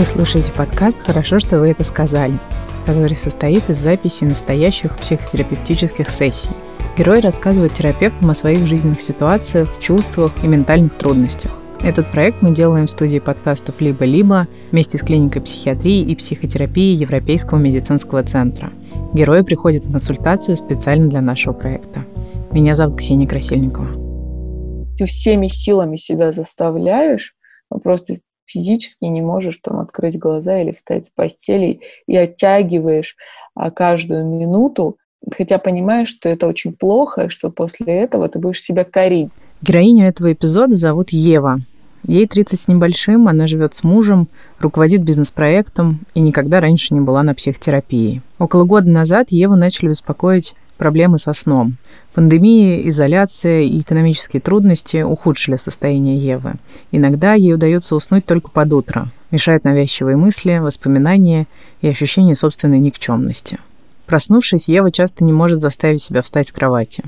Вы слушаете подкаст «Хорошо, что вы это сказали», который состоит из записи настоящих психотерапевтических сессий. Герой рассказывает терапевтам о своих жизненных ситуациях, чувствах и ментальных трудностях. Этот проект мы делаем в студии подкастов «Либо-либо» вместе с клиникой психиатрии и психотерапии Европейского медицинского центра. Герои приходят на консультацию специально для нашего проекта. Меня зовут Ксения Красильникова. Ты всеми силами себя заставляешь, просто физически не можешь там открыть глаза или встать с постели и оттягиваешь а, каждую минуту, хотя понимаешь, что это очень плохо, и что после этого ты будешь себя корить. Героиню этого эпизода зовут Ева. Ей 30 с небольшим, она живет с мужем, руководит бизнес-проектом и никогда раньше не была на психотерапии. Около года назад Еву начали беспокоить проблемы со сном. Пандемия, изоляция и экономические трудности ухудшили состояние Евы. Иногда ей удается уснуть только под утро. Мешают навязчивые мысли, воспоминания и ощущение собственной никчемности. Проснувшись, Ева часто не может заставить себя встать с кровати.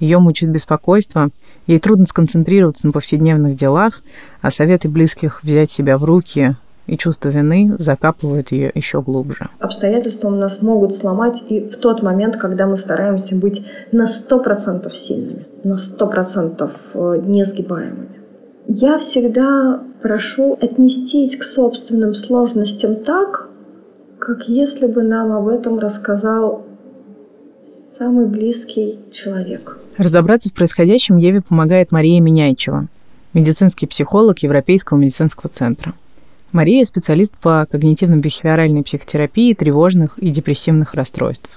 Ее мучает беспокойство, ей трудно сконцентрироваться на повседневных делах, а советы близких взять себя в руки и чувство вины закапывают ее еще глубже. Обстоятельства нас могут сломать и в тот момент, когда мы стараемся быть на 100% сильными, на 100% э, несгибаемыми. Я всегда прошу отнестись к собственным сложностям так, как если бы нам об этом рассказал самый близкий человек. Разобраться в происходящем Еве помогает Мария Меняйчева, медицинский психолог Европейского медицинского центра. Мария – специалист по когнитивно-бихевиоральной психотерапии тревожных и депрессивных расстройств.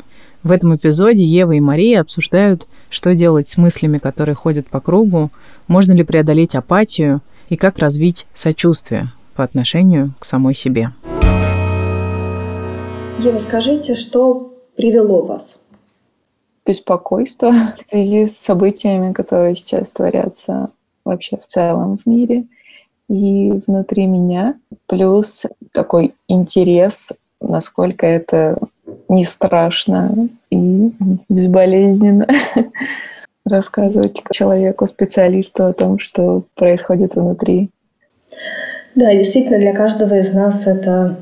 В этом эпизоде Ева и Мария обсуждают, что делать с мыслями, которые ходят по кругу, можно ли преодолеть апатию и как развить сочувствие по отношению к самой себе. Ева, скажите, что привело вас беспокойство в связи с событиями, которые сейчас творятся вообще в целом в мире и внутри меня. Плюс такой интерес, насколько это не страшно и безболезненно рассказывать человеку, специалисту о том, что происходит внутри. Да, действительно, для каждого из нас это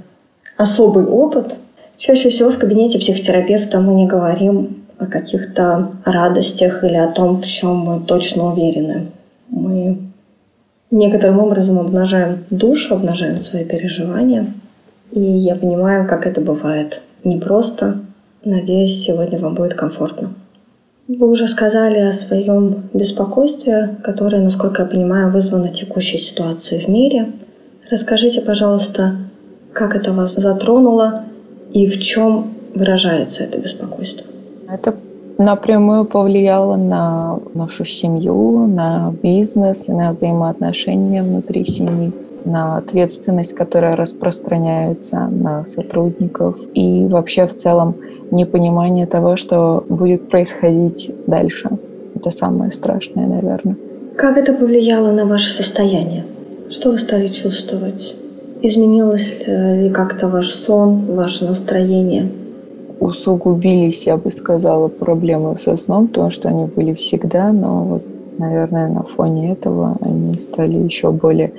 особый опыт. Чаще всего в кабинете психотерапевта мы не говорим о каких-то радостях или о том, в чем мы точно уверены. Мы некоторым образом обнажаем душу, обнажаем свои переживания. И я понимаю, как это бывает непросто. Надеюсь, сегодня вам будет комфортно. Вы уже сказали о своем беспокойстве, которое, насколько я понимаю, вызвано текущей ситуацией в мире. Расскажите, пожалуйста, как это вас затронуло и в чем выражается это беспокойство? Это напрямую повлияло на нашу семью, на бизнес, на взаимоотношения внутри семьи, на ответственность, которая распространяется на сотрудников и вообще в целом непонимание того, что будет происходить дальше. Это самое страшное, наверное. Как это повлияло на ваше состояние? Что вы стали чувствовать? Изменилось ли как-то ваш сон, ваше настроение? Усугубились, я бы сказала, проблемы со сном, потому что они были всегда, но вот, наверное, на фоне этого они стали еще более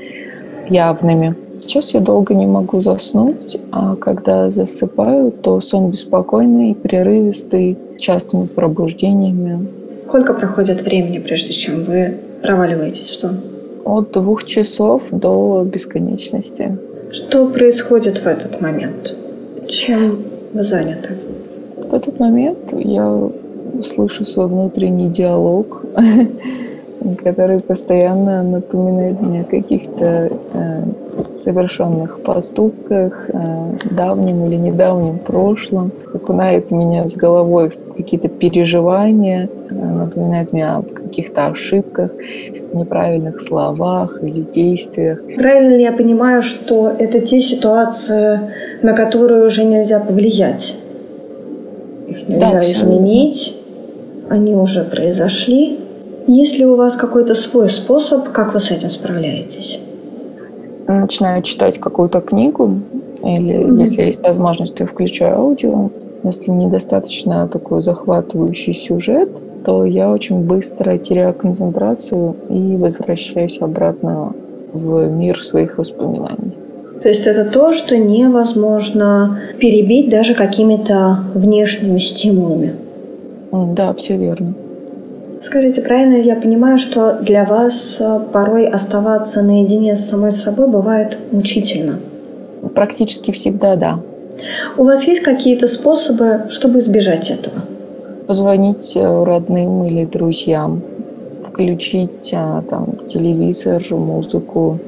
явными. Сейчас я долго не могу заснуть, а когда засыпаю, то сон беспокойный, прерывистый, частыми пробуждениями. Сколько проходит времени, прежде чем вы проваливаетесь в сон? От двух часов до бесконечности. Что происходит в этот момент? Чем вы заняты? В этот момент я слышу свой внутренний диалог, который постоянно напоминает мне о каких-то э, совершенных поступках, э, давнем или недавнем прошлом, окунает меня с головой в какие-то переживания, э, напоминает мне о каких-то ошибках, неправильных словах или действиях. Правильно ли я понимаю, что это те ситуации, на которые уже нельзя повлиять? Их нельзя да, изменить, они уже произошли. Есть ли у вас какой-то свой способ, как вы с этим справляетесь? Начинаю читать какую-то книгу, или mm-hmm. если есть возможность, то включаю аудио. Если недостаточно такой захватывающий сюжет, то я очень быстро теряю концентрацию и возвращаюсь обратно в мир своих воспоминаний. То есть это то, что невозможно перебить даже какими-то внешними стимулами. Да, все верно. Скажите, правильно я понимаю, что для вас э, порой оставаться наедине с самой собой бывает мучительно? Практически всегда, да. У вас есть какие-то способы, чтобы избежать этого? Позвонить э, родным или друзьям, включить а, там, телевизор, музыку,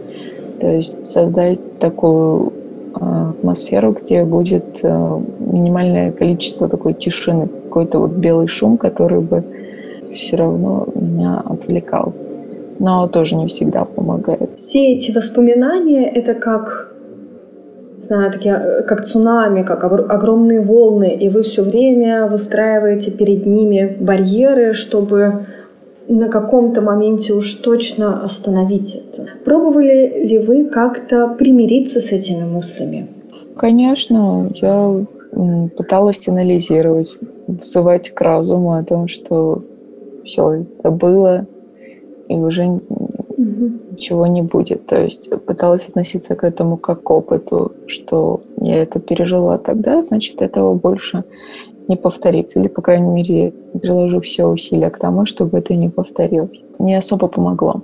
то есть создать такую а, атмосферу, где будет а, минимальное количество такой тишины, какой-то вот белый шум, который бы все равно меня отвлекал. Но тоже не всегда помогает. Все эти воспоминания — это как знаю, такие, э, как цунами, как огромные волны, и вы все время выстраиваете перед ними барьеры, чтобы на каком-то моменте уж точно остановить это. Пробовали ли вы как-то примириться с этими мыслями? Конечно, я пыталась анализировать, вызывать к разуму о том, что все это было, и уже угу. ничего не будет. То есть пыталась относиться к этому как к опыту, что я это пережила тогда, значит, этого больше не повторится. Или, по крайней мере, приложу все усилия к тому, чтобы это не повторилось. Не особо помогло.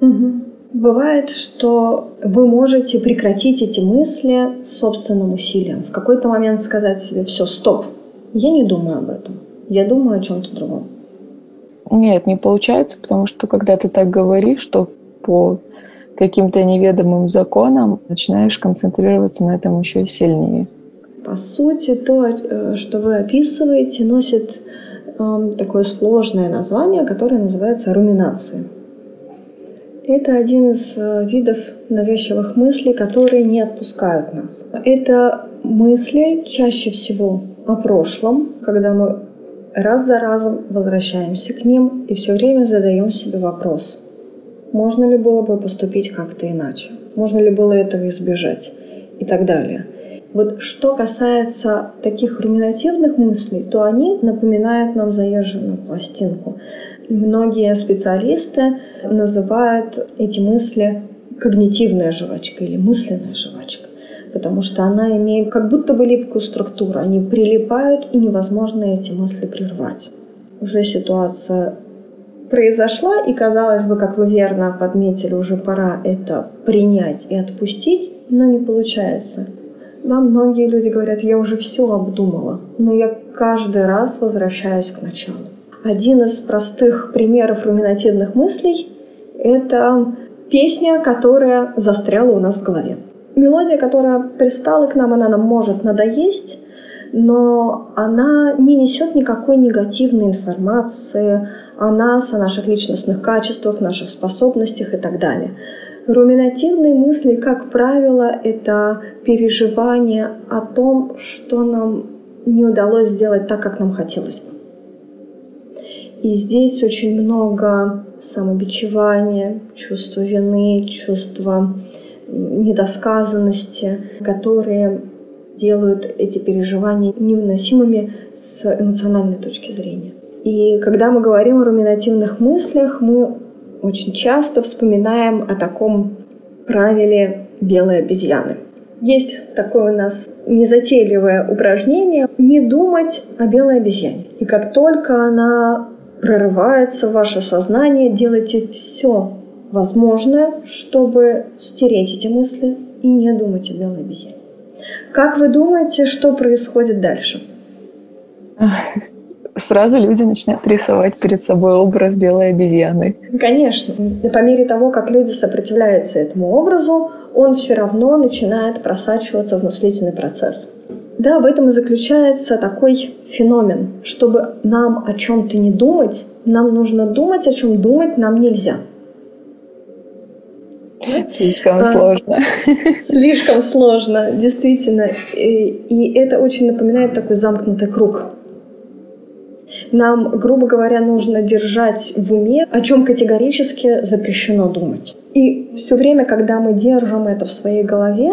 Угу. Бывает, что вы можете прекратить эти мысли собственным усилием. В какой-то момент сказать себе, все, стоп, я не думаю об этом, я думаю о чем-то другом. Нет, не получается, потому что когда ты так говоришь, что по каким-то неведомым законам начинаешь концентрироваться на этом еще сильнее. По сути, то, э, что вы описываете, носит э, такое сложное название, которое называется руминацией. Это один из э, видов навязчивых мыслей, которые не отпускают нас. Это мысли чаще всего о прошлом, когда мы раз за разом возвращаемся к ним и все время задаем себе вопрос, можно ли было бы поступить как-то иначе, можно ли было этого избежать и так далее. Вот что касается таких руминативных мыслей, то они напоминают нам заезженную пластинку. Многие специалисты называют эти мысли когнитивная жвачка или мысленная жвачка, потому что она имеет как будто бы липкую структуру. Они прилипают, и невозможно эти мысли прервать. Уже ситуация произошла, и казалось бы, как вы верно подметили, уже пора это принять и отпустить, но не получается. Да, многие люди говорят, я уже все обдумала, но я каждый раз возвращаюсь к началу. Один из простых примеров руминативных мыслей – это песня, которая застряла у нас в голове. Мелодия, которая пристала к нам, она нам может надоесть, но она не несет никакой негативной информации о нас, о наших личностных качествах, наших способностях и так далее. Руминативные мысли, как правило, это переживание о том, что нам не удалось сделать так, как нам хотелось бы. И здесь очень много самобичевания, чувства вины, чувства недосказанности, которые делают эти переживания невыносимыми с эмоциональной точки зрения. И когда мы говорим о руминативных мыслях, мы очень часто вспоминаем о таком правиле белой обезьяны. Есть такое у нас незатейливое упражнение «не думать о белой обезьяне». И как только она прорывается в ваше сознание, делайте все возможное, чтобы стереть эти мысли и не думать о белой обезьяне. Как вы думаете, что происходит дальше? сразу люди начинают рисовать перед собой образ белой обезьяны. Конечно. И по мере того, как люди сопротивляются этому образу, он все равно начинает просачиваться в мыслительный процесс. Да, в этом и заключается такой феномен. Чтобы нам о чем-то не думать, нам нужно думать, о чем думать нам нельзя. Слишком а, сложно. Слишком сложно, действительно. И, и это очень напоминает такой замкнутый круг. Нам, грубо говоря, нужно держать в уме, о чем категорически запрещено думать. И все время, когда мы держим это в своей голове,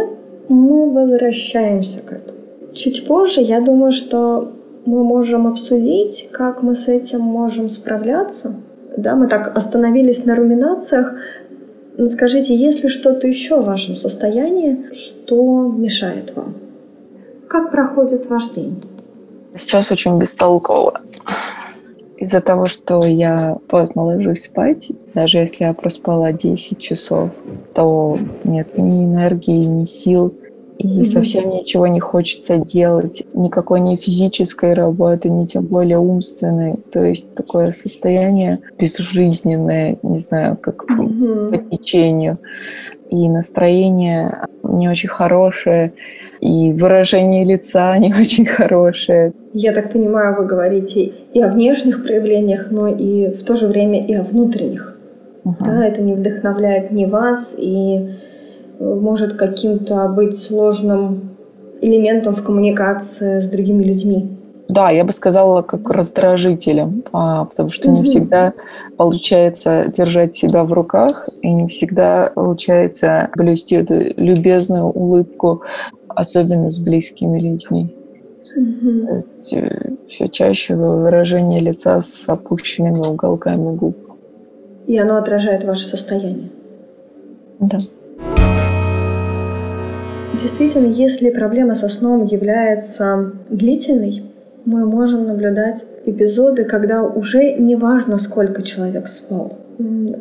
мы возвращаемся к этому. Чуть позже, я думаю, что мы можем обсудить, как мы с этим можем справляться. Да, мы так остановились на руминациях, скажите, есть ли что-то еще в вашем состоянии, что мешает вам? Как проходит ваш день? Сейчас очень бестолково. Из-за того, что я поздно ложусь спать, даже если я проспала 10 часов, то нет ни энергии, ни сил, и mm-hmm. совсем ничего не хочется делать, никакой ни физической работы, ни тем более умственной. То есть такое состояние безжизненное, не знаю, как mm-hmm. по течению. И настроение не очень хорошее, и выражение лица не очень хорошее. Я так понимаю, вы говорите и о внешних проявлениях, но и в то же время и о внутренних. Uh-huh. Да, это не вдохновляет ни вас и может каким-то быть сложным элементом в коммуникации с другими людьми. Да, я бы сказала, как раздражителем, а, потому что не всегда получается держать себя в руках, и не всегда получается блюсти эту любезную улыбку, особенно с близкими людьми. Mm-hmm. Все чаще выражение лица с опущенными уголками губ. И оно отражает ваше состояние. Да. Действительно, если проблема со сном является длительной, мы можем наблюдать эпизоды, когда уже не важно, сколько человек спал.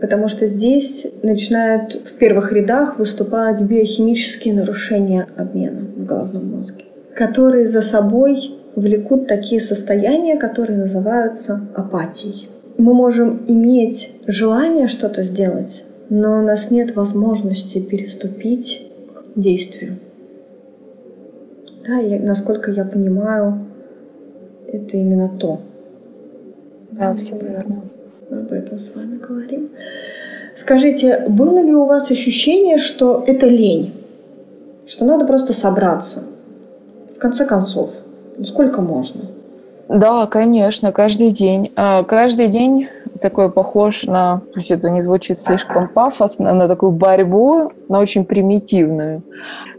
Потому что здесь начинают в первых рядах выступать биохимические нарушения обмена в головном мозге, которые за собой влекут такие состояния, которые называются апатией. Мы можем иметь желание что-то сделать, но у нас нет возможности переступить к действию. Да, и насколько я понимаю, это именно то. Да, все верно. Мы об этом с вами говорим. Скажите, было ли у вас ощущение, что это лень? Что надо просто собраться? В конце концов, сколько можно? Да, конечно, каждый день. А, каждый день такой похож на, пусть это не звучит слишком пафосно, на такую борьбу, но очень примитивную.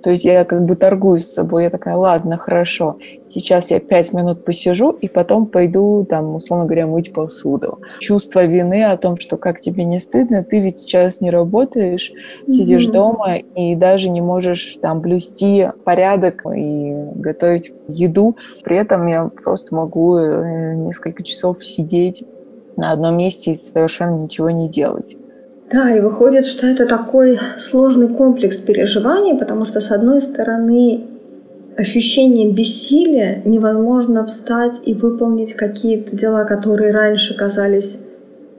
То есть я как бы торгуюсь с собой, я такая, ладно, хорошо, сейчас я пять минут посижу, и потом пойду, там, условно говоря, мыть посуду. Чувство вины о том, что как тебе не стыдно, ты ведь сейчас не работаешь, сидишь mm-hmm. дома и даже не можешь там блюсти порядок и готовить еду. При этом я просто могу э, несколько часов сидеть на одном месте и совершенно ничего не делать. Да, и выходит, что это такой сложный комплекс переживаний, потому что, с одной стороны, ощущение бессилия, невозможно встать и выполнить какие-то дела, которые раньше казались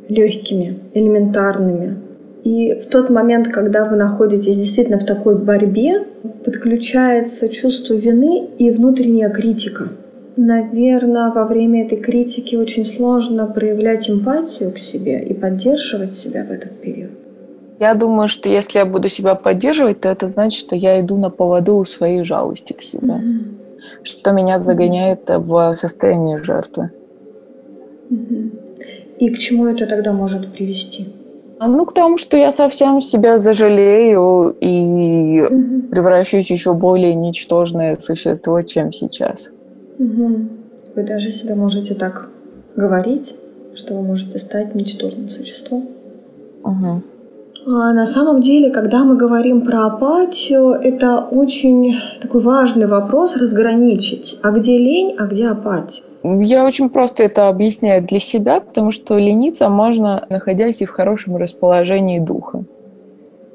легкими, элементарными. И в тот момент, когда вы находитесь действительно в такой борьбе, подключается чувство вины и внутренняя критика – Наверное, во время этой критики очень сложно проявлять эмпатию к себе и поддерживать себя в этот период. Я думаю, что если я буду себя поддерживать, то это значит, что я иду на поводу у своей жалости к себе, mm-hmm. что меня загоняет в состояние жертвы. Mm-hmm. И к чему это тогда может привести? А, ну, к тому, что я совсем себя зажалею и mm-hmm. превращусь еще более ничтожное существо, чем сейчас. Угу. Вы даже себе можете так говорить, что вы можете стать ничтожным существом. Угу. А на самом деле, когда мы говорим про апатию, это очень такой важный вопрос разграничить. А где лень, а где апатия? Я очень просто это объясняю для себя, потому что лениться можно, находясь и в хорошем расположении духа.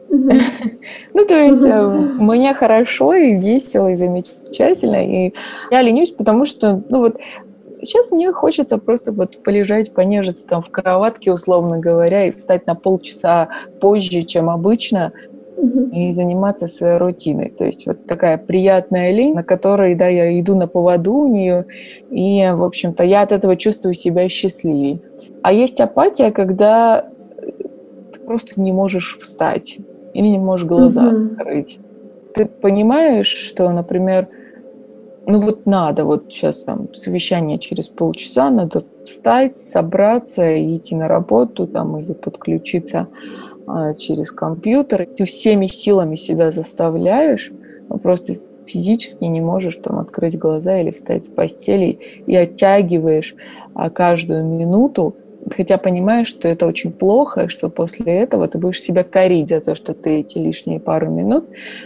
Ну, то есть э, мне хорошо и весело, и замечательно. И я ленюсь, потому что, ну вот, сейчас мне хочется просто вот полежать, понежиться там в кроватке, условно говоря, и встать на полчаса позже, чем обычно, и заниматься своей рутиной. То есть вот такая приятная лень, на которой, да, я иду на поводу у нее, и, в общем-то, я от этого чувствую себя счастливее. А есть апатия, когда ты просто не можешь встать или не можешь глаза угу. открыть. Ты понимаешь, что, например, ну вот надо, вот сейчас там совещание через полчаса, надо встать, собраться и идти на работу там или подключиться а, через компьютер. Ты всеми силами себя заставляешь, но просто физически не можешь там открыть глаза или встать с постели и оттягиваешь а, каждую минуту хотя понимаешь, что это очень плохо, и что после этого ты будешь себя корить за то, что ты эти лишние пару минут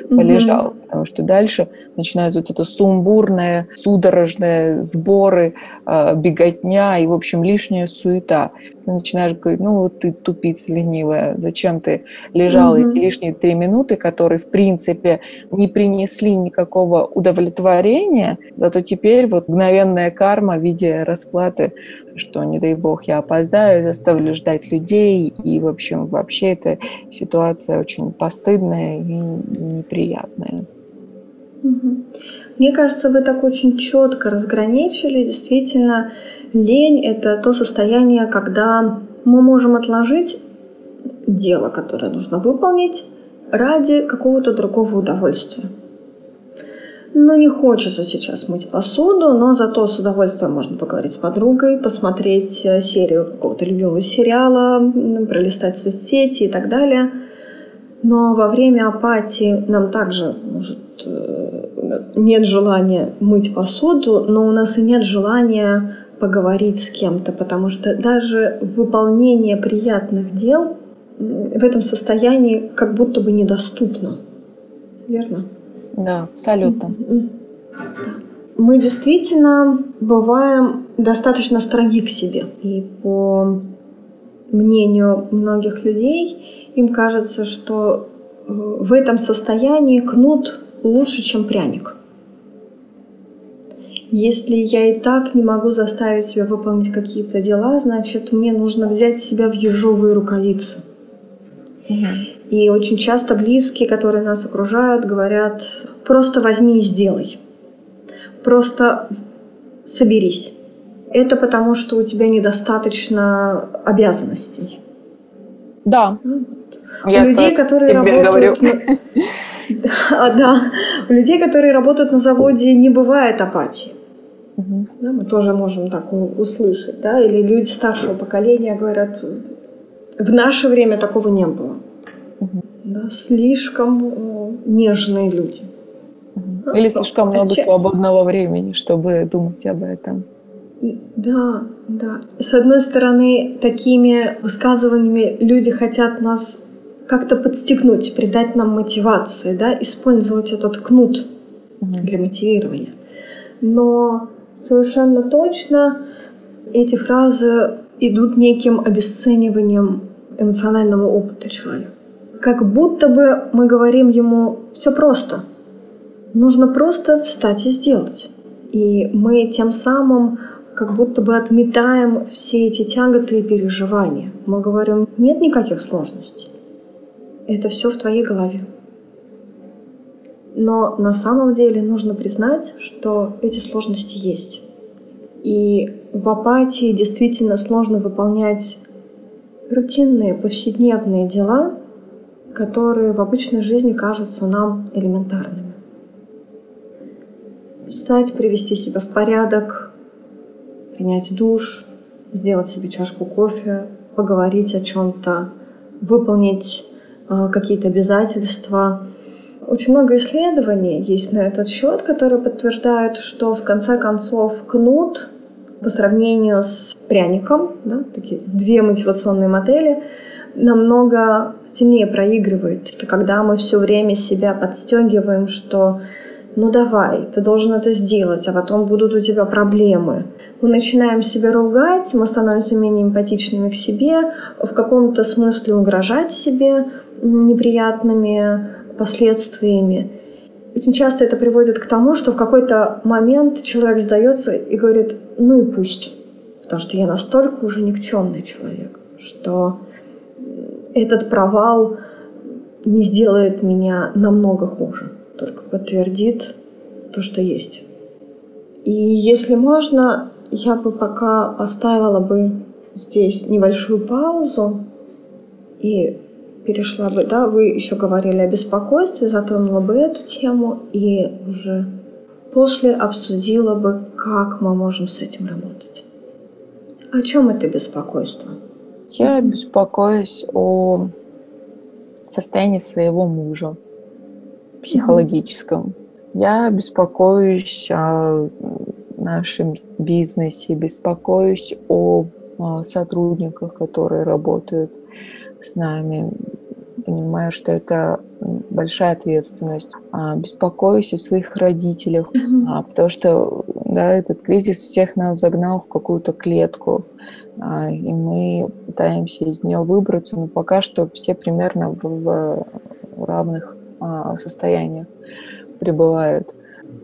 полежал, mm-hmm. потому что дальше начинается вот это сумбурное, судорожное сборы, э, беготня и, в общем, лишняя суета. Ты начинаешь говорить, ну вот ты тупица ленивая, зачем ты лежал mm-hmm. эти лишние три минуты, которые, в принципе, не принесли никакого удовлетворения, зато теперь вот мгновенная карма в виде расплаты что, не дай бог, я опоздаю, заставлю ждать людей. И, в общем, вообще эта ситуация очень постыдная и неприятная. Мне кажется, вы так очень четко разграничили. Действительно, лень – это то состояние, когда мы можем отложить дело, которое нужно выполнить, ради какого-то другого удовольствия. Ну, не хочется сейчас мыть посуду, но зато с удовольствием можно поговорить с подругой, посмотреть э, серию какого-то любимого сериала, пролистать соцсети и так далее. Но во время апатии нам также может э, у нас нет желания мыть посуду, но у нас и нет желания поговорить с кем-то, потому что даже выполнение приятных дел в этом состоянии как будто бы недоступно. Верно? Да, абсолютно. Мы действительно бываем достаточно строги к себе. И по мнению многих людей, им кажется, что э, в этом состоянии кнут лучше, чем пряник. Если я и так не могу заставить себя выполнить какие-то дела, значит, мне нужно взять себя в ежовые рукавицы. Угу. И очень часто близкие, которые нас окружают, говорят, просто возьми и сделай. Просто соберись. Это потому, что у тебя недостаточно обязанностей. Да. У Я людей, которые работают... Да, да. У людей, которые работают на заводе, не бывает апатии. Угу. Да, мы тоже можем так услышать. Да? Или люди старшего поколения говорят, в наше время такого не было да, слишком э, нежные люди. Или слишком много свободного времени, чтобы думать об этом. Да, да. С одной стороны, такими высказываниями люди хотят нас как-то подстегнуть, придать нам мотивации, да, использовать этот кнут угу. для мотивирования. Но совершенно точно эти фразы идут неким обесцениванием эмоционального опыта человека как будто бы мы говорим ему «все просто». Нужно просто встать и сделать. И мы тем самым как будто бы отметаем все эти тяготы и переживания. Мы говорим, нет никаких сложностей. Это все в твоей голове. Но на самом деле нужно признать, что эти сложности есть. И в апатии действительно сложно выполнять рутинные повседневные дела, которые в обычной жизни кажутся нам элементарными. Встать, привести себя в порядок, принять душ, сделать себе чашку кофе, поговорить о чем-то, выполнить э, какие-то обязательства. Очень много исследований есть на этот счет, которые подтверждают, что в конце концов кнут по сравнению с пряником, да, такие две мотивационные модели, намного сильнее проигрывает. Когда мы все время себя подстегиваем, что ну давай, ты должен это сделать, а потом будут у тебя проблемы. Мы начинаем себя ругать, мы становимся менее эмпатичными к себе, в каком-то смысле угрожать себе неприятными последствиями. Очень часто это приводит к тому, что в какой-то момент человек сдается и говорит, ну и пусть, потому что я настолько уже никчемный человек, что этот провал не сделает меня намного хуже, только подтвердит то, что есть. И если можно, я бы пока поставила бы здесь небольшую паузу и перешла бы, да, вы еще говорили о беспокойстве, затронула бы эту тему и уже после обсудила бы, как мы можем с этим работать. О чем это беспокойство? Я беспокоюсь о состоянии своего мужа психологическом. Я беспокоюсь о нашем бизнесе, беспокоюсь о сотрудниках, которые работают с нами. Понимаю, что это большая ответственность. А, беспокоюсь о своих родителях, mm-hmm. потому что да, этот кризис всех нас загнал в какую-то клетку, и мы пытаемся из нее выбраться, но пока что все примерно в, равных состояниях пребывают.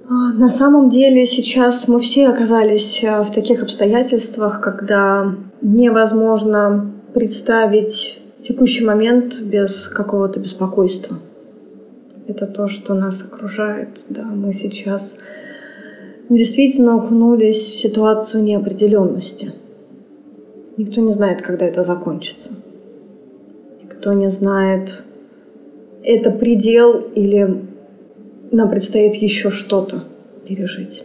А, на самом деле сейчас мы все оказались а, в таких обстоятельствах, когда невозможно представить текущий момент без какого-то беспокойства. Это то, что нас окружает. Да, мы сейчас действительно окунулись в ситуацию неопределенности. Никто не знает, когда это закончится. Никто не знает, это предел или нам предстоит еще что-то пережить.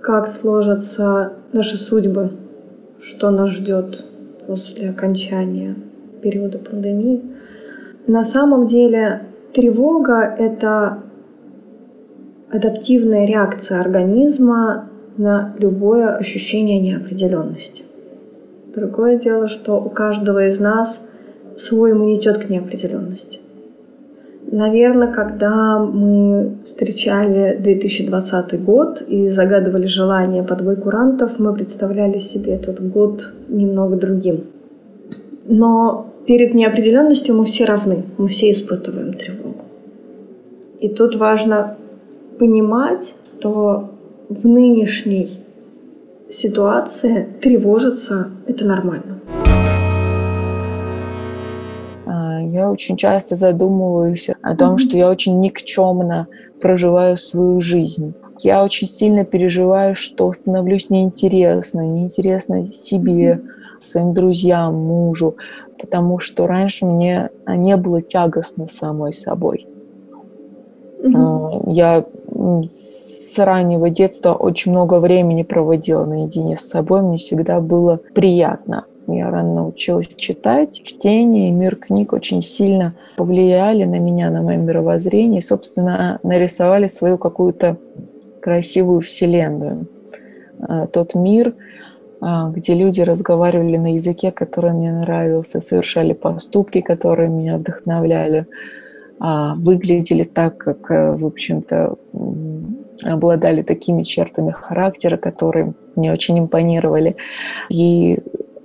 Как сложатся наши судьбы, что нас ждет после окончания периода пандемии. На самом деле тревога — это адаптивная реакция организма на любое ощущение неопределенности. Другое дело, что у каждого из нас свой иммунитет к неопределенности. Наверное, когда мы встречали 2020 год и загадывали желание подбой курантов, мы представляли себе этот год немного другим. Но перед неопределенностью мы все равны, мы все испытываем тревогу. И тут важно понимать, что в нынешней ситуации тревожиться – это нормально. Я очень часто задумываюсь о том, что я очень никчемно проживаю свою жизнь. Я очень сильно переживаю, что становлюсь неинтересной, неинтересной себе, своим друзьям, мужу, потому что раньше мне не было тягостно самой собой. Mm-hmm. Я с раннего детства очень много времени проводила наедине с собой, мне всегда было приятно. Я рано научилась читать. Чтение и мир книг очень сильно повлияли на меня, на мое мировоззрение. И, собственно, нарисовали свою какую-то красивую вселенную. А, тот мир, а, где люди разговаривали на языке, который мне нравился, совершали поступки, которые меня вдохновляли, выглядели так, как, э, в общем-то, обладали такими чертами характера, которые мне очень импонировали. И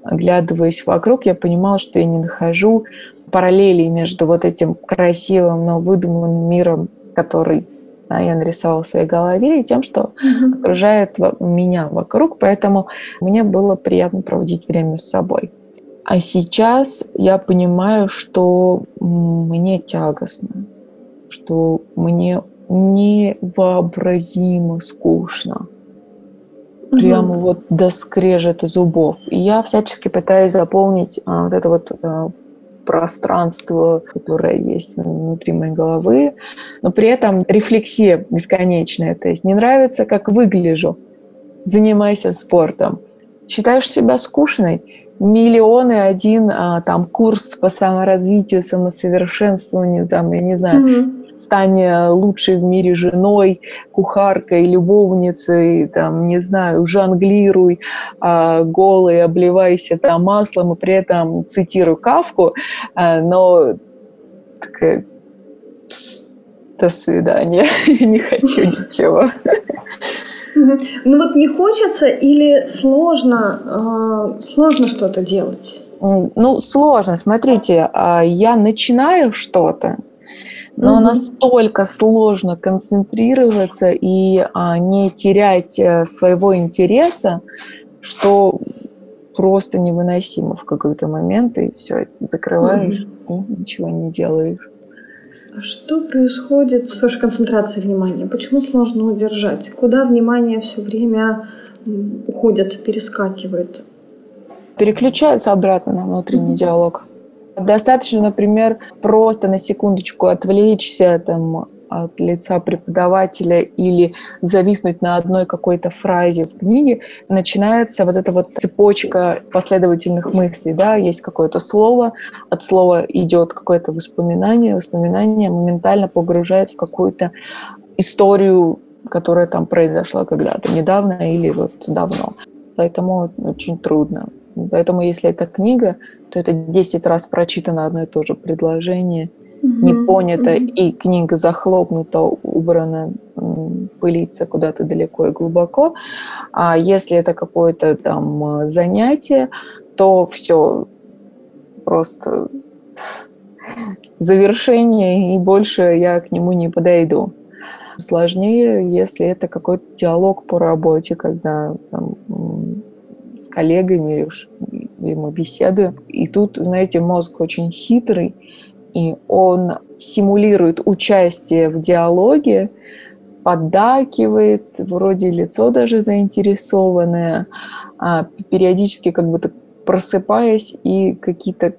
оглядываясь вокруг, я понимала, что я не нахожу параллелей между вот этим красивым, но выдуманным миром, который да, я нарисовала в своей голове, и тем, что mm-hmm. окружает меня вокруг. Поэтому мне было приятно проводить время с собой. А сейчас я понимаю, что мне тягостно, что мне невообразимо скучно прямо угу. вот до скрежета зубов. И я всячески пытаюсь заполнить а, вот это вот а, пространство, которое есть внутри моей головы, но при этом рефлексия бесконечная. То есть не нравится, как выгляжу, занимайся спортом. Считаешь себя скучной? Миллионы один а, там курс по саморазвитию, самосовершенствованию, там, я не знаю, mm-hmm стань э, лучшей в мире женой, кухаркой, любовницей, там, не знаю, жонглируй а, голой, обливайся там маслом, и при этом цитирую Кавку, а, но такая, до свидания, не хочу ничего. Ну вот не хочется или сложно, э, сложно что-то делать? Ну, сложно. Смотрите, я начинаю что-то, но угу. настолько сложно концентрироваться и а, не терять а, своего интереса, что просто невыносимо в какой-то момент, и все, закрываешь угу. и ничего не делаешь. Что происходит с вашей концентрацией внимания? Почему сложно удержать? Куда внимание все время уходит, перескакивает? Переключается обратно на внутренний диалог. Достаточно, например, просто на секундочку отвлечься там, от лица преподавателя или зависнуть на одной какой-то фразе в книге, начинается вот эта вот цепочка последовательных мыслей. Да? Есть какое-то слово, от слова идет какое-то воспоминание, воспоминание моментально погружает в какую-то историю, которая там произошла когда-то недавно или вот давно. Поэтому очень трудно Поэтому если это книга, то это 10 раз прочитано одно и то же предложение, mm-hmm. не понято, mm-hmm. и книга захлопнута, убрана, пылится куда-то далеко и глубоко. А если это какое-то там занятие, то все просто завершение, и больше я к нему не подойду. Сложнее, если это какой-то диалог по работе, когда там, с коллегами или мы беседуем. И тут, знаете, мозг очень хитрый, и он симулирует участие в диалоге, поддакивает, вроде лицо даже заинтересованное, а периодически как будто просыпаясь и какие-то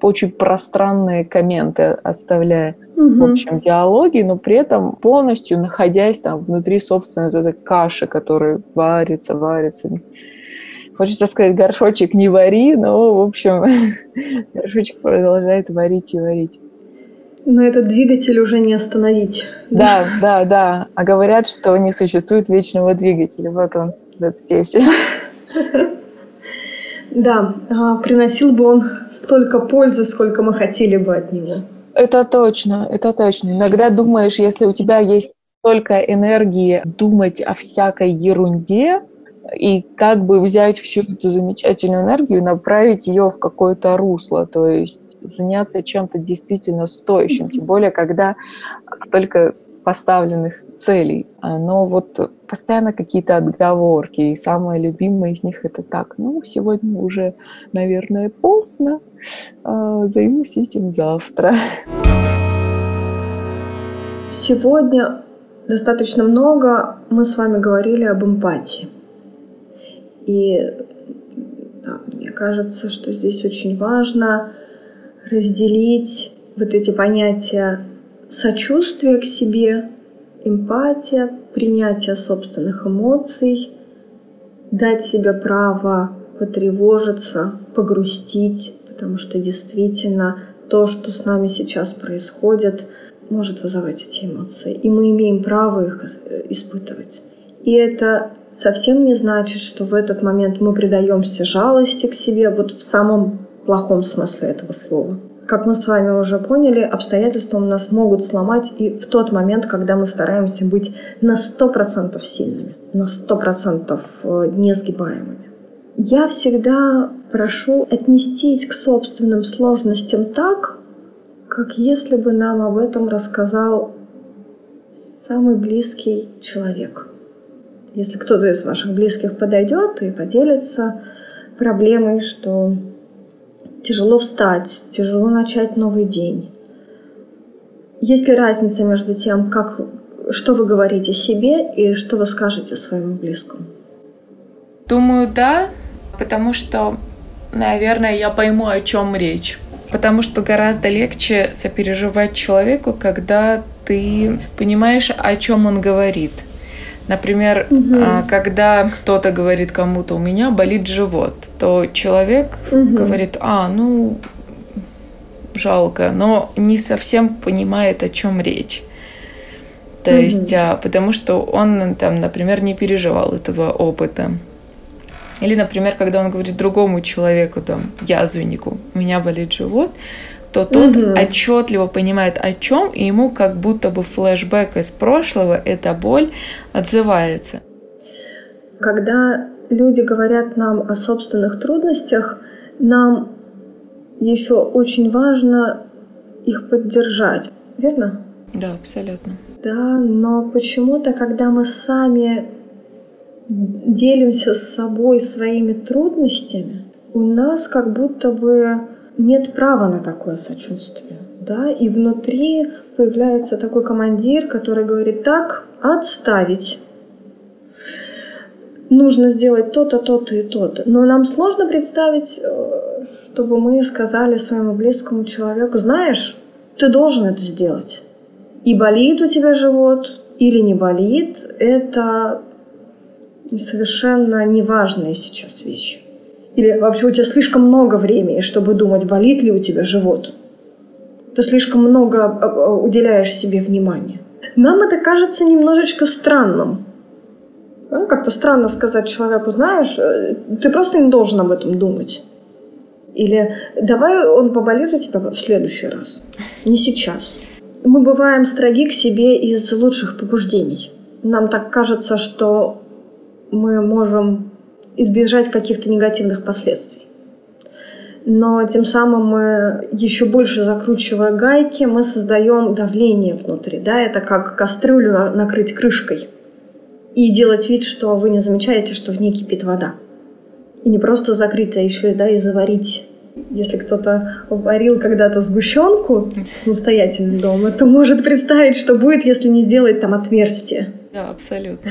очень пространные комменты оставляя угу. в общем диалоге, но при этом полностью находясь там внутри собственной вот этой каши, которая варится, варится. Хочется сказать, горшочек не вари, но, в общем, горшочек продолжает варить и варить. Но этот двигатель уже не остановить. Да, да, да. А говорят, что не существует вечного двигателя. Вот он, вот здесь. Да, а приносил бы он столько пользы, сколько мы хотели бы от него. Это точно, это точно. Иногда думаешь, если у тебя есть столько энергии думать о всякой ерунде, и как бы взять всю эту замечательную энергию и направить ее в какое-то русло, то есть заняться чем-то действительно стоящим, тем более, когда столько поставленных целей. Но вот постоянно какие-то отговорки, и самое любимое из них это так, ну, сегодня уже, наверное, поздно, а, займусь этим завтра. Сегодня достаточно много мы с вами говорили об эмпатии. И да, мне кажется, что здесь очень важно разделить вот эти понятия сочувствия к себе, эмпатия, принятие собственных эмоций, дать себе право потревожиться, погрустить, потому что действительно то, что с нами сейчас происходит, может вызывать эти эмоции. И мы имеем право их э, испытывать. И это совсем не значит, что в этот момент мы предаемся жалости к себе, вот в самом плохом смысле этого слова. Как мы с вами уже поняли, обстоятельства у нас могут сломать и в тот момент, когда мы стараемся быть на 100% сильными, на 100% э, несгибаемыми. Я всегда прошу отнестись к собственным сложностям так, как если бы нам об этом рассказал самый близкий человек – если кто-то из ваших близких подойдет и поделится проблемой, что тяжело встать, тяжело начать новый день. Есть ли разница между тем, как, что вы говорите себе и что вы скажете своему близкому? Думаю, да, потому что, наверное, я пойму, о чем речь. Потому что гораздо легче сопереживать человеку, когда ты понимаешь, о чем он говорит – Например, угу. когда кто-то говорит кому-то, у меня болит живот, то человек угу. говорит, а, ну, жалко, но не совсем понимает, о чем речь. То угу. есть, а, потому что он там, например, не переживал этого опыта. Или, например, когда он говорит другому человеку, там, язвеннику, у меня болит живот, то тот угу. отчетливо понимает о чем, и ему как будто бы флешбэк из прошлого, эта боль отзывается. Когда люди говорят нам о собственных трудностях, нам еще очень важно их поддержать, верно? Да, абсолютно. Да, но почему-то, когда мы сами делимся с собой своими трудностями, у нас как будто бы нет права на такое сочувствие. Да? И внутри появляется такой командир, который говорит, так, отставить. Нужно сделать то-то, то-то и то-то. Но нам сложно представить, э, чтобы мы сказали своему близкому человеку, знаешь, ты должен это сделать. И болит у тебя живот, или не болит, это совершенно неважные сейчас вещи. Или вообще у тебя слишком много времени, чтобы думать, болит ли у тебя живот. Ты слишком много а, а, уделяешь себе внимания. Нам это кажется немножечко странным. Ну, как-то странно сказать человеку, знаешь, э, ты просто не должен об этом думать. Или давай он поболит у тебя в следующий раз, не сейчас. Мы бываем строги к себе из лучших побуждений. Нам так кажется, что мы можем избежать каких-то негативных последствий. Но тем самым мы еще больше закручивая гайки, мы создаем давление внутри. Да? Это как кастрюлю накрыть крышкой и делать вид, что вы не замечаете, что в ней кипит вода. И не просто закрыть, а еще да, и заварить. Если кто-то варил когда-то сгущенку самостоятельно дома, то может представить, что будет, если не сделать там отверстие. Да, абсолютно.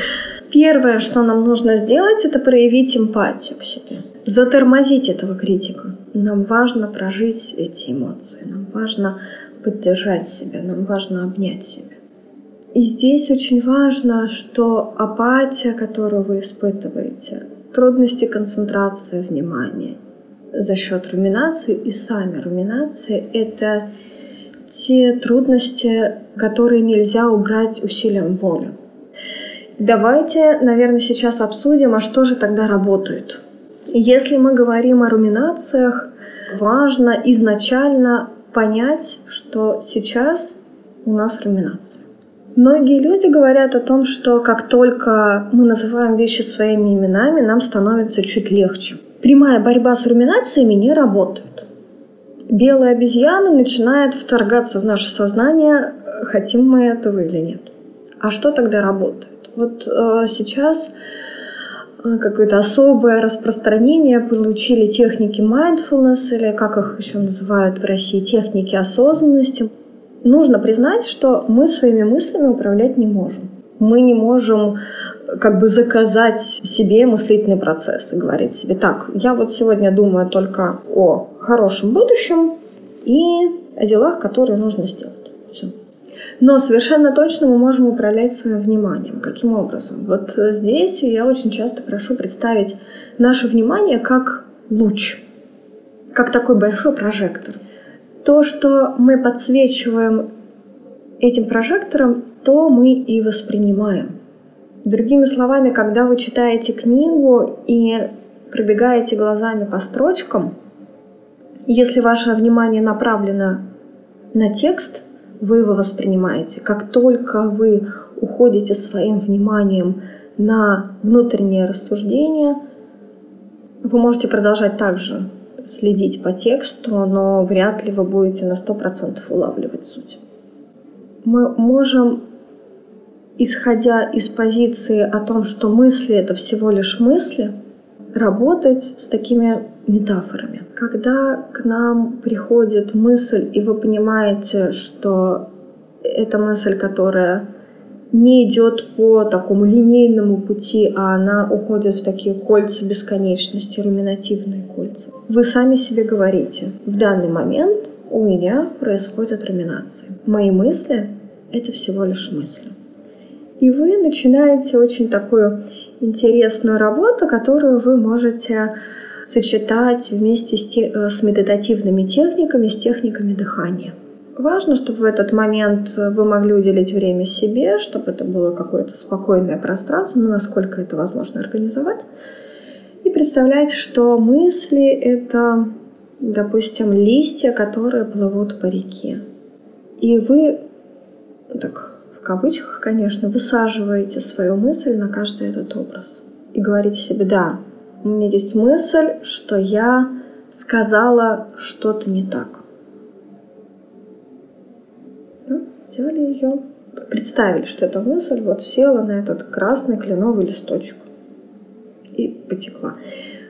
Первое, что нам нужно сделать, это проявить эмпатию к себе. Затормозить этого критика. Нам важно прожить эти эмоции. Нам важно поддержать себя. Нам важно обнять себя. И здесь очень важно, что апатия, которую вы испытываете, трудности концентрации внимания за счет руминации и сами руминации — это те трудности, которые нельзя убрать усилием воли. Давайте, наверное, сейчас обсудим, а что же тогда работает. Если мы говорим о руминациях, важно изначально понять, что сейчас у нас руминация. Многие люди говорят о том, что как только мы называем вещи своими именами, нам становится чуть легче. Прямая борьба с руминациями не работает. Белая обезьяна начинает вторгаться в наше сознание, хотим мы этого или нет. А что тогда работает? Вот э, сейчас э, какое-то особое распространение получили техники mindfulness, или как их еще называют в России, техники осознанности нужно признать, что мы своими мыслями управлять не можем. Мы не можем как бы заказать себе мыслительный процесс и говорить себе, так, я вот сегодня думаю только о хорошем будущем и о делах, которые нужно сделать. Все. Но совершенно точно мы можем управлять своим вниманием. Каким образом? Вот здесь я очень часто прошу представить наше внимание как луч, как такой большой прожектор – то, что мы подсвечиваем этим прожектором, то мы и воспринимаем. Другими словами, когда вы читаете книгу и пробегаете глазами по строчкам, если ваше внимание направлено на текст, вы его воспринимаете. Как только вы уходите своим вниманием на внутреннее рассуждение, вы можете продолжать также следить по тексту, но вряд ли вы будете на 100% улавливать суть. Мы можем, исходя из позиции о том, что мысли — это всего лишь мысли, работать с такими метафорами. Когда к нам приходит мысль, и вы понимаете, что это мысль, которая не идет по такому линейному пути, а она уходит в такие кольца бесконечности, руминативные кольца. Вы сами себе говорите, в данный момент у меня происходят руминации. Мои мысли — это всего лишь мысли. И вы начинаете очень такую интересную работу, которую вы можете сочетать вместе с, те, э, с медитативными техниками, с техниками дыхания. Важно, чтобы в этот момент вы могли уделить время себе, чтобы это было какое-то спокойное пространство, ну, насколько это возможно организовать. И представлять, что мысли — это, допустим, листья, которые плывут по реке. И вы, так в кавычках, конечно, высаживаете свою мысль на каждый этот образ. И говорите себе, да, у меня есть мысль, что я сказала что-то не так взяли ее, представили, что эта мысль вот села на этот красный кленовый листочек и потекла.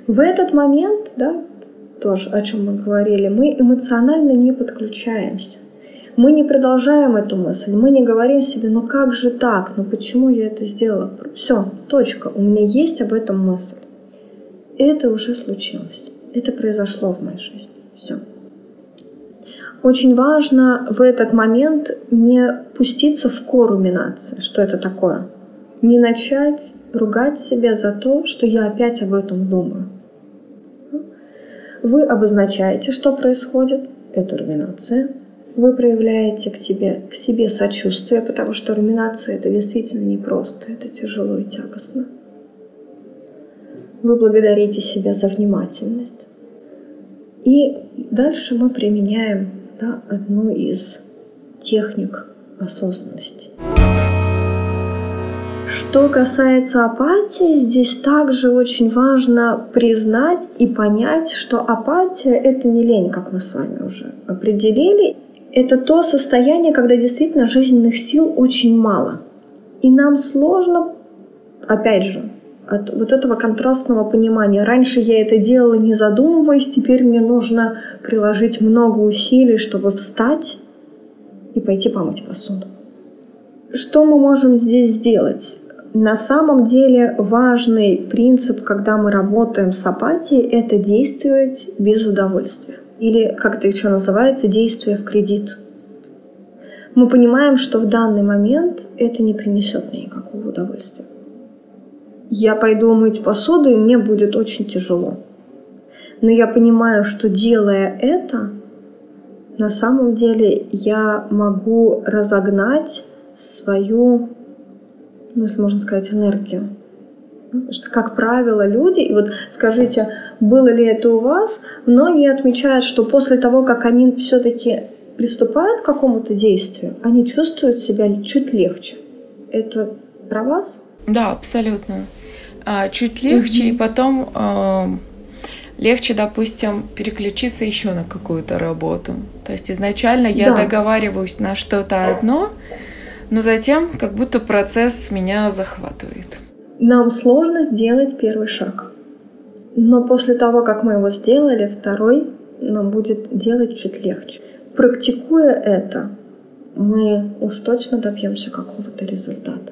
В этот момент, да, то, о чем мы говорили, мы эмоционально не подключаемся. Мы не продолжаем эту мысль, мы не говорим себе, ну как же так, ну почему я это сделала? Все, точка, у меня есть об этом мысль. Это уже случилось, это произошло в моей жизни. Все. Очень важно в этот момент не пуститься в коруминации. Что это такое? Не начать ругать себя за то, что я опять об этом думаю. Вы обозначаете, что происходит. Это руминация. Вы проявляете к, тебе, к себе сочувствие, потому что руминация это действительно непросто, это тяжело и тягостно. Вы благодарите себя за внимательность. И дальше мы применяем да, одну из техник осознанности. Что касается апатии, здесь также очень важно признать и понять, что апатия – это не лень, как мы с вами уже определили. Это то состояние, когда действительно жизненных сил очень мало. И нам сложно, опять же, от вот этого контрастного понимания. Раньше я это делала не задумываясь, теперь мне нужно приложить много усилий, чтобы встать и пойти помыть посуду. Что мы можем здесь сделать? На самом деле важный принцип, когда мы работаем с апатией, это действовать без удовольствия. Или, как это еще называется, действие в кредит. Мы понимаем, что в данный момент это не принесет мне никакого удовольствия. Я пойду мыть посуду, и мне будет очень тяжело. Но я понимаю, что делая это, на самом деле я могу разогнать свою ну, если можно сказать, энергию. Ну, что, как правило, люди, и вот скажите, было ли это у вас, многие отмечают, что после того, как они все-таки приступают к какому-то действию, они чувствуют себя чуть легче. Это про вас? Да, абсолютно. А, чуть легче, угу. и потом э, легче, допустим, переключиться еще на какую-то работу. То есть изначально я да. договариваюсь на что-то одно, но затем как будто процесс меня захватывает. Нам сложно сделать первый шаг. Но после того, как мы его сделали, второй нам будет делать чуть легче. Практикуя это, мы уж точно добьемся какого-то результата.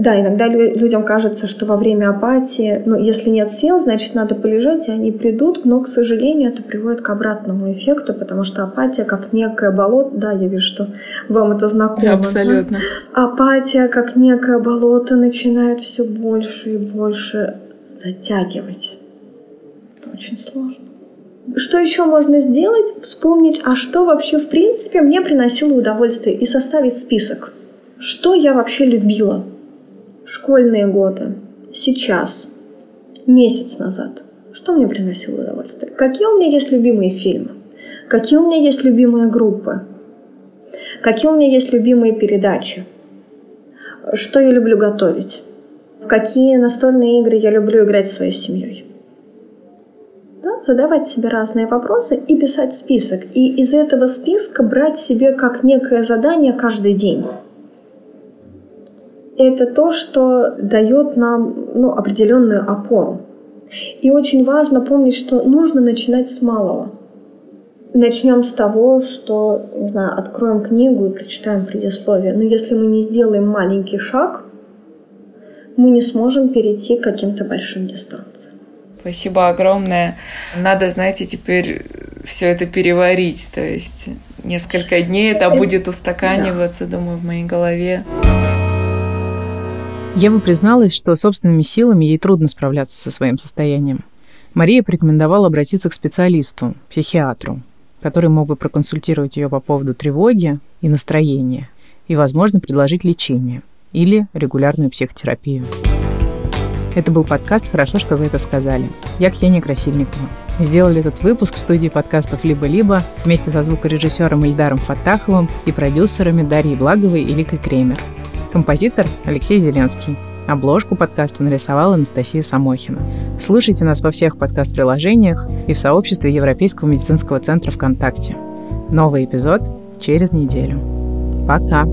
Да, иногда людям кажется, что во время апатии, ну, если нет сил, значит, надо полежать, и они придут, но, к сожалению, это приводит к обратному эффекту, потому что апатия как некое болото, да, я вижу, что вам это знакомо. Абсолютно. Да? Апатия как некое болото начинает все больше и больше затягивать. Это очень сложно. Что еще можно сделать? Вспомнить, а что вообще в принципе мне приносило удовольствие и составить список. Что я вообще любила? Школьные годы, сейчас, месяц назад, что мне приносило удовольствие? Какие у меня есть любимые фильмы? Какие у меня есть любимые группы? Какие у меня есть любимые передачи? Что я люблю готовить? В какие настольные игры я люблю играть со своей семьей? Да, задавать себе разные вопросы и писать список. И из этого списка брать себе как некое задание каждый день это то, что дает нам ну, определенную опору. И очень важно помнить, что нужно начинать с малого. Начнем с того, что, не знаю, откроем книгу и прочитаем предисловие. Но если мы не сделаем маленький шаг, мы не сможем перейти к каким-то большим дистанциям. Спасибо огромное. Надо, знаете, теперь все это переварить. То есть несколько дней это будет устаканиваться, да. думаю, в моей голове. Ева призналась, что собственными силами ей трудно справляться со своим состоянием. Мария порекомендовала обратиться к специалисту, психиатру, который мог бы проконсультировать ее по поводу тревоги и настроения и, возможно, предложить лечение или регулярную психотерапию. Это был подкаст «Хорошо, что вы это сказали». Я Ксения Красильникова. Сделали этот выпуск в студии подкастов «Либо-либо» вместе со звукорежиссером Ильдаром Фатаховым и продюсерами Дарьей Благовой и Ликой Кремер. Композитор Алексей Зеленский. Обложку подкаста нарисовала Анастасия Самохина. Слушайте нас во всех подкаст-приложениях и в сообществе Европейского медицинского центра ВКонтакте. Новый эпизод через неделю. Пока!